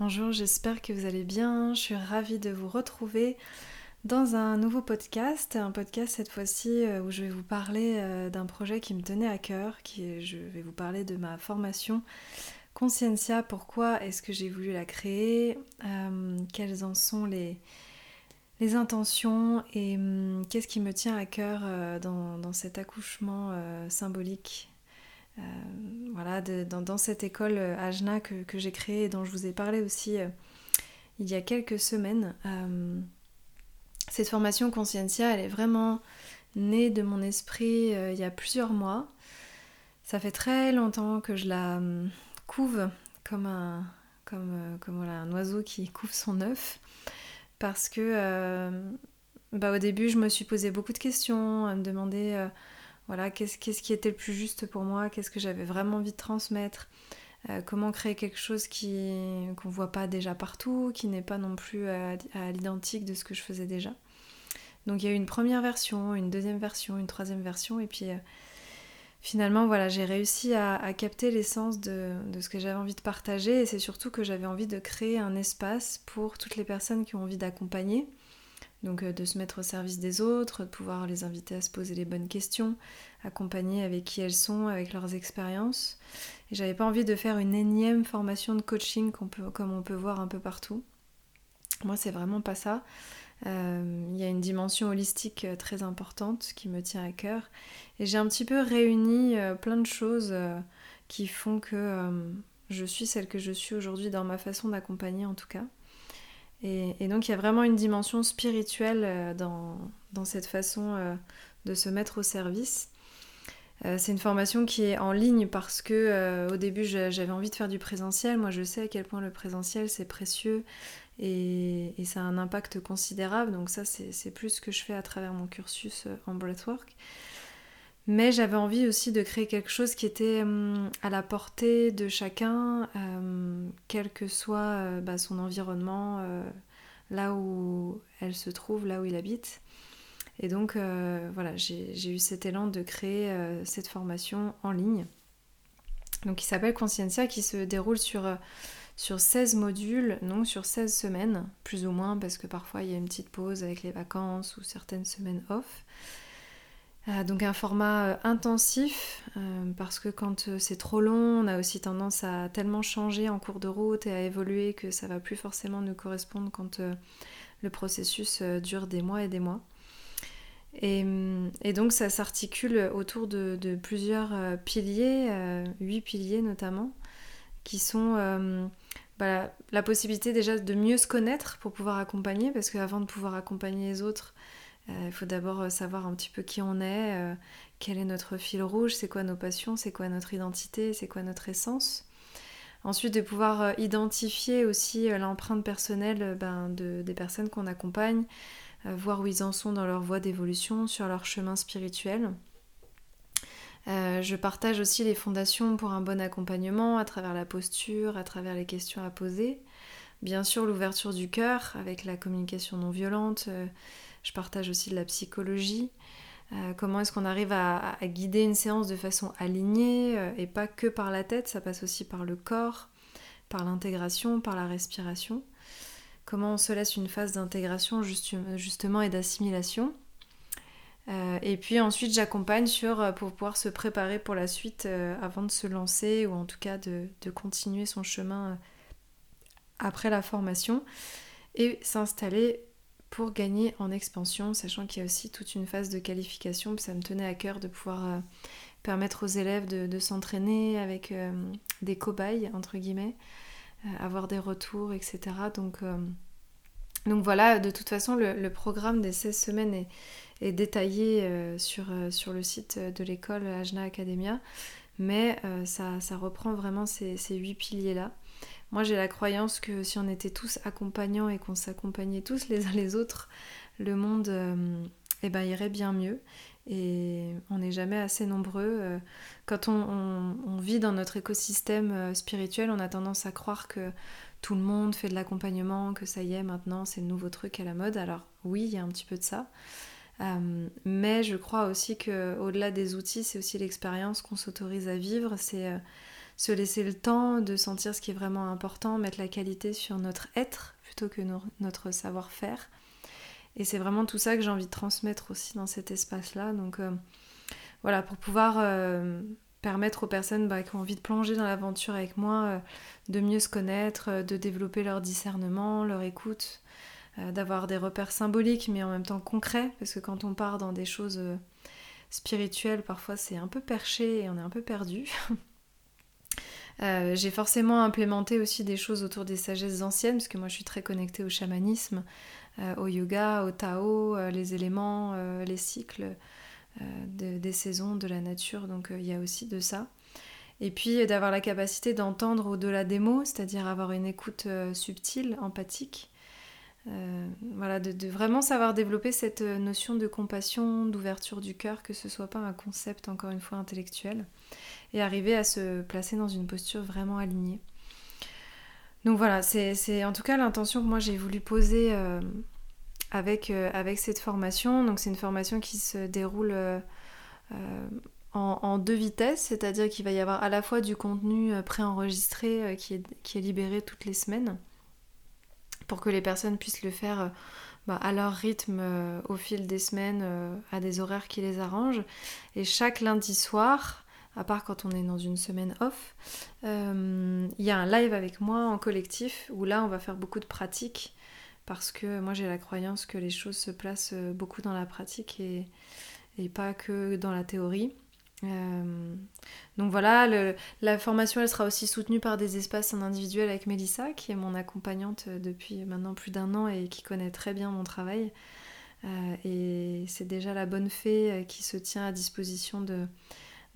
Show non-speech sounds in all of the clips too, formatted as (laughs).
Bonjour, j'espère que vous allez bien. Je suis ravie de vous retrouver dans un nouveau podcast, un podcast cette fois-ci euh, où je vais vous parler euh, d'un projet qui me tenait à cœur, qui je vais vous parler de ma formation Consciencia, pourquoi est-ce que j'ai voulu la créer, euh, quelles en sont les, intentions et hum, qu'est-ce qui me tient à cœur dans, cet accouchement symbolique? Euh, voilà, dans, cette école Ajna euh, que, que j'ai créée et dont je vous ai parlé aussi euh, il y a quelques semaines. cette formation Consciencia, elle est vraiment née de mon esprit il y a plusieurs mois. Ça fait très longtemps que je la couve comme un, comme, comme voilà, un oiseau qui couve son œuf. Parce que bah, au début, je me suis posé beaucoup de questions, à me demander voilà, qu'est-ce, qui était le plus juste pour moi, qu'est-ce que j'avais vraiment envie de transmettre, euh, comment créer quelque chose qui, qu'on voit pas déjà partout, qui n'est pas non plus à, l'identique de ce que je faisais déjà? Donc il y a eu une première version, une deuxième version, une troisième version, et puis euh, finalement voilà, j'ai réussi à, capter l'essence de, ce que j'avais envie de partager, et c'est surtout que j'avais envie de créer un espace pour toutes les personnes qui ont envie d'accompagner donc euh, de se mettre au service des autres, de pouvoir les inviter à se poser les bonnes questions, accompagner avec qui elles sont, avec leurs expériences. Et j'avais pas envie de faire une énième formation de coaching comme on peut voir un peu partout. Moi, c'est vraiment pas ça. Euh, il y a une dimension holistique euh, très importante qui me tient à cœur. Et j'ai un petit peu réuni plein de choses qui font que je suis celle que je suis aujourd'hui dans ma façon d'accompagner en tout cas. Et, donc il y a vraiment une dimension spirituelle euh, dans, dans cette façon euh, de se mettre au service. Euh, c'est une formation qui est en ligne parce que au début j'avais envie de faire du présentiel. Moi je sais à quel point le présentiel c'est précieux et, et, ça a un impact considérable. Donc ça c'est plus ce que je fais à travers mon cursus en breathwork. Mais j'avais envie aussi de créer quelque chose qui était hum, à la portée de chacun, hum, quel que soit euh, bah, son environnement, euh, là où elle se trouve, là où il habite. Et donc euh, voilà, j'ai eu cet élan de créer cette formation en ligne. Donc qui s'appelle Consciencia, qui se déroule sur, sur 16 modules, non sur 16 semaines, plus ou moins, parce que parfois il y a une petite pause avec les vacances ou certaines semaines off. Euh, donc un format euh, intensif, euh, parce que quand c'est trop long, on a aussi tendance à tellement changer en cours de route et à évoluer que ça va plus forcément nous correspondre quand le processus dure des mois et des mois. Et, donc ça s'articule autour de, plusieurs piliers, huit piliers notamment, qui sont bah, la possibilité déjà de mieux se connaître pour pouvoir accompagner, parce qu'avant de pouvoir accompagner les autres, il faut d'abord euh, savoir un petit peu qui on est, euh, quel est notre fil rouge, c'est quoi nos passions, c'est quoi notre identité, c'est quoi notre essence. Ensuite, de pouvoir identifier aussi l'empreinte personnelle ben, des personnes qu'on accompagne, voir où ils en sont dans leur voie d'évolution, sur leur chemin spirituel. je partage aussi les fondations pour un bon accompagnement à travers la posture, à travers les questions à poser. Bien sûr, l'ouverture du cœur avec la communication non violente, je partage aussi de la psychologie. Euh, comment est-ce qu'on arrive à, guider une séance de façon alignée euh, et pas que par la tête, ça passe aussi par le corps, par l'intégration, par la respiration. Comment on se laisse une phase d'intégration justement et d'assimilation. Euh, et puis ensuite j'accompagne sur pour pouvoir se préparer pour la suite avant de se lancer ou en tout cas de continuer son chemin après la formation et s'installer pour gagner en expansion, sachant qu'il y a aussi toute une phase de qualification, ça me tenait à cœur de pouvoir permettre aux élèves de, s'entraîner avec des cobayes, entre guillemets, avoir des retours, etc. Donc, voilà, de toute façon, le, programme des 16 semaines est, détaillé sur, le site de l'école Ajna Academia mais euh, ça, ça, reprend vraiment ces, huit piliers-là. Moi j'ai la croyance que si on était tous accompagnants et qu'on s'accompagnait tous les uns les autres, le monde euh, eh ben, irait bien mieux. Et on n'est jamais assez nombreux. Euh, quand on, vit dans notre écosystème spirituel, on a tendance à croire que tout le monde fait de l'accompagnement, que ça y est, maintenant c'est le nouveau truc à la mode. Alors oui, il y a un petit peu de ça. Euh, mais je crois aussi que au-delà des outils, c'est aussi l'expérience qu'on s'autorise à vivre, c'est euh, se laisser le temps de sentir ce qui est vraiment important, mettre la qualité sur notre être plutôt que notre savoir-faire. Et c'est vraiment tout ça que j'ai envie de transmettre aussi dans cet espace-là. Donc euh, voilà, pour pouvoir permettre aux personnes bah, qui ont envie de plonger dans l'aventure avec moi de mieux se connaître, de développer leur discernement, leur écoute, euh, d'avoir des repères symboliques mais en même temps concrets, parce que quand on part dans des choses euh, spirituelles, parfois c'est un peu perché et on est un peu perdu. (laughs) Euh, j'ai forcément implémenté aussi des choses autour des sagesses anciennes, parce que moi je suis très connectée au chamanisme, au yoga, au Tao, les éléments, les cycles des saisons, de la nature, donc il y a aussi de ça. Et puis d'avoir la capacité d'entendre au-delà des mots, c'est-à-dire avoir une écoute subtile, empathique, euh, voilà, de, vraiment savoir développer cette euh, notion de compassion, d'ouverture du cœur, que ce soit pas un concept encore une fois intellectuel, et arriver à se placer dans une posture vraiment alignée. Donc voilà, c'est en tout cas l'intention que moi j'ai voulu poser euh, avec, cette formation. Donc c'est une formation qui se déroule en, deux vitesses, c'est-à-dire qu'il va y avoir à la fois du contenu préenregistré qui, qui est libéré toutes les semaines pour que les personnes puissent le faire euh, bah, à leur rythme euh, au fil des semaines, euh, à des horaires qui les arrangent. Et chaque lundi soir, à part quand on est dans une semaine off, il y a un live avec moi en collectif où là on va faire beaucoup de pratiques parce que moi j'ai la croyance que les choses se placent beaucoup dans la pratique et pas que dans la théorie. Euh, donc voilà, la formation elle sera aussi soutenue par des espaces en individuel avec Mélissa, qui est mon accompagnante depuis maintenant plus d'un an et qui connaît très bien mon travail. Euh, et c'est déjà la bonne fée euh, qui se tient à disposition de,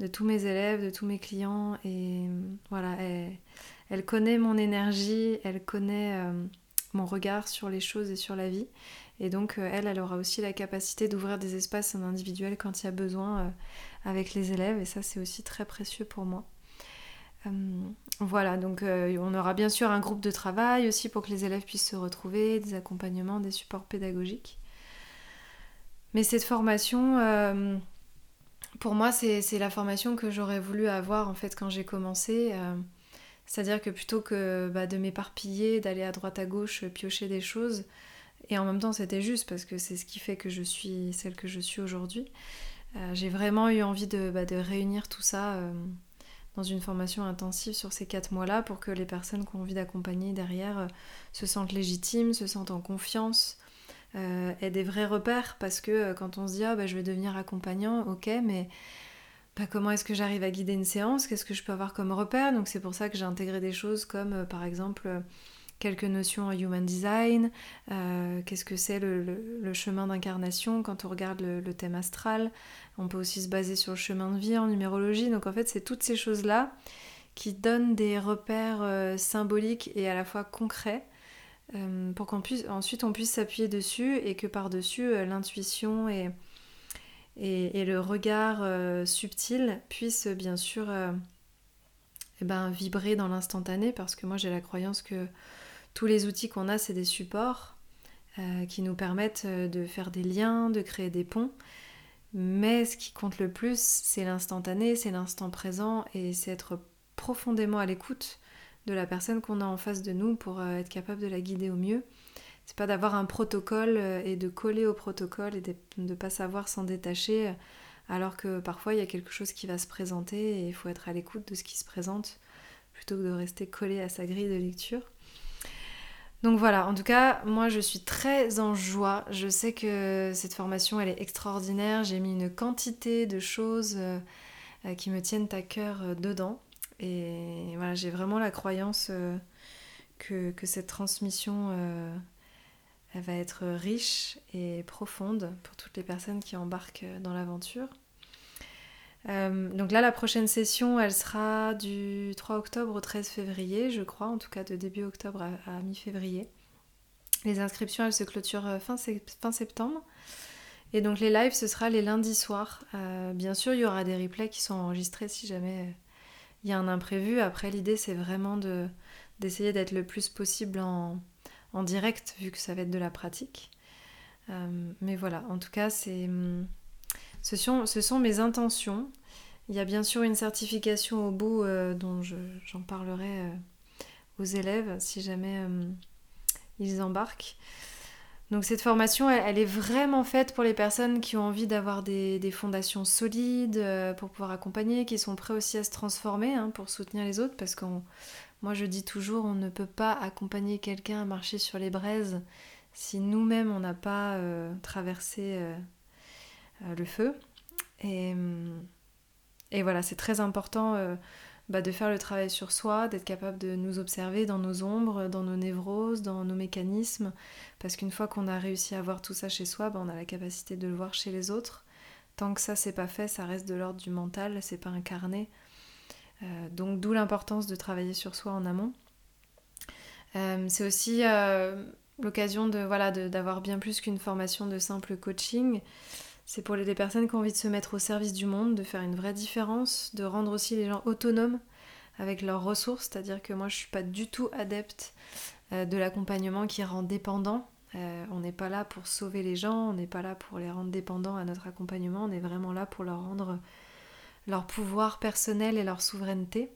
tous mes élèves, de tous mes clients. Et voilà, elle, connaît mon énergie, elle connaît mon regard sur les choses et sur la vie. Et donc elle, elle aura aussi la capacité d'ouvrir des espaces en individuel quand il y a besoin avec les élèves et ça c'est aussi très précieux pour moi. Euh, voilà, donc euh, on aura bien sûr un groupe de travail aussi pour que les élèves puissent se retrouver, des accompagnements, des supports pédagogiques. Mais cette formation, euh, pour moi, c'est la formation que j'aurais voulu avoir en fait quand j'ai commencé. C'est-à-dire que plutôt que bah, de m'éparpiller, d'aller à droite à gauche, piocher des choses, et en même temps c'était juste parce que c'est ce qui fait que je suis celle que je suis aujourd'hui, euh, j'ai vraiment eu envie de, bah, réunir tout ça euh, dans une formation intensive sur ces quatre mois-là pour que les personnes qui ont envie d'accompagner derrière euh, se sentent légitimes, se sentent en confiance, aient des vrais repères. Parce que quand on se dit ah bah, je vais devenir accompagnant, ok, mais bah, comment est-ce que j'arrive à guider une séance? Qu'est-ce que je peux avoir comme repère? Donc c'est pour ça que j'ai intégré des choses comme par exemple quelques notions en human design, euh, qu'est-ce que c'est le, chemin d'incarnation quand on regarde le, thème astral? On peut aussi se baser sur le chemin de vie en numérologie. Donc en fait, c'est toutes ces choses-là qui donnent des repères euh, symboliques et à la fois concrets euh, pour qu'on ensuite on puisse s'appuyer dessus et que par-dessus l'intuition et, et, le regard subtil puissent bien sûr eh ben, vibrer dans l'instantané parce que moi j'ai la croyance que tous les outils qu'on a, c'est des supports euh, qui nous permettent euh, de faire des liens, de créer des ponts. Mais ce qui compte le plus, c'est l'instantané, c'est l'instant présent et c'est être profondément à l'écoute de la personne qu'on a en face de nous pour euh, être capable de la guider au mieux. C'est pas d'avoir un protocole et de coller au protocole et de ne pas savoir s'en détacher alors que parfois il y a quelque chose qui va se présenter et il faut être à l'écoute de ce qui se présente plutôt que de rester collé à sa grille de lecture. Donc voilà, en tout cas, moi je suis très en joie. Je sais que cette formation, elle est extraordinaire. J'ai mis une quantité de choses euh, euh, qui me tiennent à cœur euh, dedans. Et voilà, j'ai vraiment la croyance que, cette transmission, elle va être riche et profonde pour toutes les personnes qui embarquent dans l'aventure. donc là, la prochaine session, elle sera du 3 octobre au 13 février, je crois, en tout cas de début octobre à, mi-février. Les inscriptions, elles se clôturent fin, fin, septembre. Et donc les lives, ce sera les lundis soirs. Euh, bien sûr, il y aura des replays qui sont enregistrés si jamais euh, il y a un imprévu. Après, l'idée, c'est vraiment de, d'essayer d'être le plus possible en, en, direct, vu que ça va être de la pratique. Euh, mais voilà, en tout cas, c'est, hum, ce, sont, mes intentions. Il y a bien sûr une certification au bout dont j'en parlerai aux élèves si jamais hum, ils embarquent. Donc cette formation, elle, est vraiment faite pour les personnes qui ont envie d'avoir des, fondations solides, euh, pour pouvoir accompagner, qui sont prêts aussi à se transformer, hein, pour soutenir les autres, parce que moi je dis toujours, on ne peut pas accompagner quelqu'un à marcher sur les braises si nous-mêmes on n'a pas euh, traversé euh, le feu. Et, et voilà, c'est très important bah, de faire le travail sur soi, d'être capable de nous observer dans nos ombres, dans nos névroses, dans nos mécanismes, parce qu'une fois qu'on a réussi à voir tout ça chez soi, bah, on a la capacité de le voir chez les autres. Tant que ça c'est pas fait, ça reste de l'ordre du mental, c'est pas incarné. Euh, donc d'où l'importance de travailler sur soi en amont. Euh, c'est aussi euh, l'occasion de voilà d'avoir bien plus qu'une formation de simple coaching. C'est pour les personnes qui ont envie de se mettre au service du monde, de faire une vraie différence, de rendre aussi les gens autonomes avec leurs ressources. C'est-à-dire que moi, je suis pas du tout adepte de l'accompagnement qui rend dépendant. On n'est pas là pour sauver les gens, on n'est pas là pour les rendre dépendants à notre accompagnement, on est vraiment là pour leur rendre leur pouvoir personnel et leur souveraineté.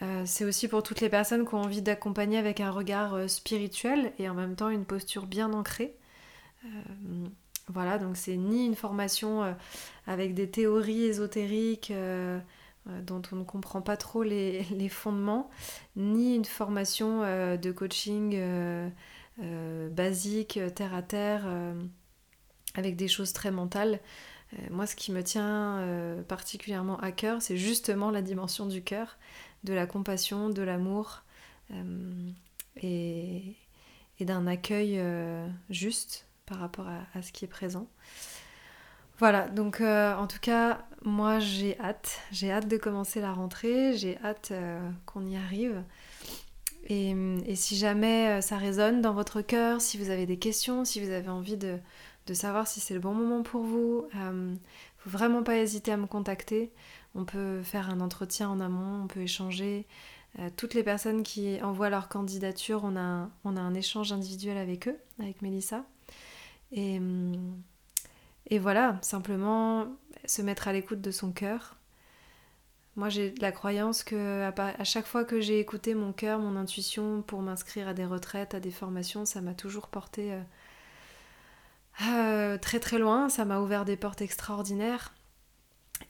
Euh, c'est aussi pour toutes les personnes qui ont envie d'accompagner avec un regard spirituel et en même temps une posture bien ancrée. Voilà, donc c'est ni une formation euh, avec des théories ésotériques euh, euh, dont on ne comprend pas trop les, (laughs) fondements, ni une formation de coaching basique, terre à terre, avec des choses très mentales. Moi, ce qui me tient particulièrement à cœur, c'est justement la dimension du cœur, de la compassion, de l'amour et d'un accueil juste par rapport à, ce qui est présent. Voilà, donc euh, en tout cas, moi j'ai hâte, j'ai hâte de commencer la rentrée, j'ai hâte euh, qu'on y arrive. Et, si jamais euh, ça résonne dans votre cœur, si vous avez des questions, si vous avez envie de, savoir si c'est le bon moment pour vous, ne faut vraiment pas hésiter à me contacter. On peut faire un entretien en amont, on peut échanger. toutes les personnes qui envoient leur candidature, on a, un échange individuel avec eux, avec Mélissa. Et, et voilà, simplement se mettre à l'écoute de son cœur. Moi, j'ai la croyance que à, chaque fois que j'ai écouté mon cœur, mon intuition pour m'inscrire à des retraites, à des formations, ça m'a toujours porté euh, très très loin. Ça m'a ouvert des portes extraordinaires.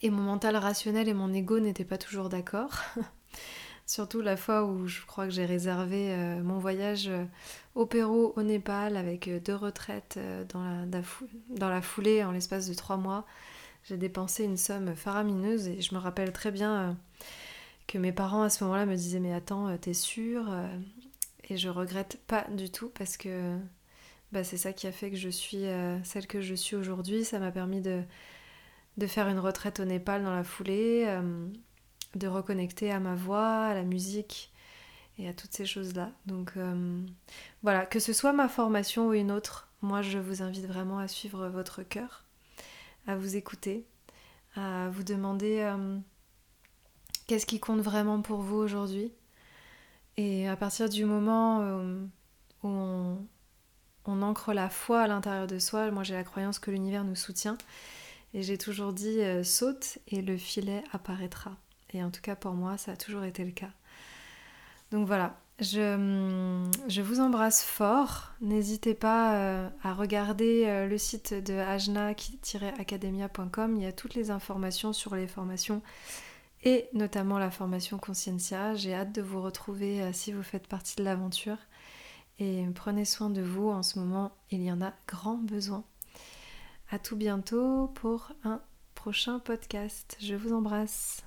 Et mon mental rationnel et mon ego n'étaient pas toujours d'accord. (laughs) Surtout la fois où je crois que j'ai réservé euh, mon voyage euh, au Pérou, au Népal, avec deux retraites dans la, dans la foulée en l'espace de trois mois. J'ai dépensé une somme faramineuse et je me rappelle très bien que mes parents à ce moment-là me disaient Mais attends, t'es sûre Et je regrette pas du tout parce que bah, c'est ça qui a fait que je suis celle que je suis aujourd'hui. Ça m'a permis de, de faire une retraite au Népal dans la foulée de reconnecter à ma voix, à la musique et à toutes ces choses-là. Donc euh, voilà, que ce soit ma formation ou une autre, moi je vous invite vraiment à suivre votre cœur, à vous écouter, à vous demander euh, qu'est-ce qui compte vraiment pour vous aujourd'hui. Et à partir du moment euh, où on, on ancre la foi à l'intérieur de soi, moi j'ai la croyance que l'univers nous soutient. Et j'ai toujours dit saute et le filet apparaîtra. Et en tout cas pour moi, ça a toujours été le cas. Donc voilà, je, je vous embrasse fort. N'hésitez pas euh, à regarder euh, le site de ajna-academia.com. Il y a toutes les informations sur les formations et notamment la formation Consciencia. J'ai hâte de vous retrouver euh, si vous faites partie de l'aventure. Et prenez soin de vous. En ce moment, il y en a grand besoin. À tout bientôt pour un prochain podcast. Je vous embrasse.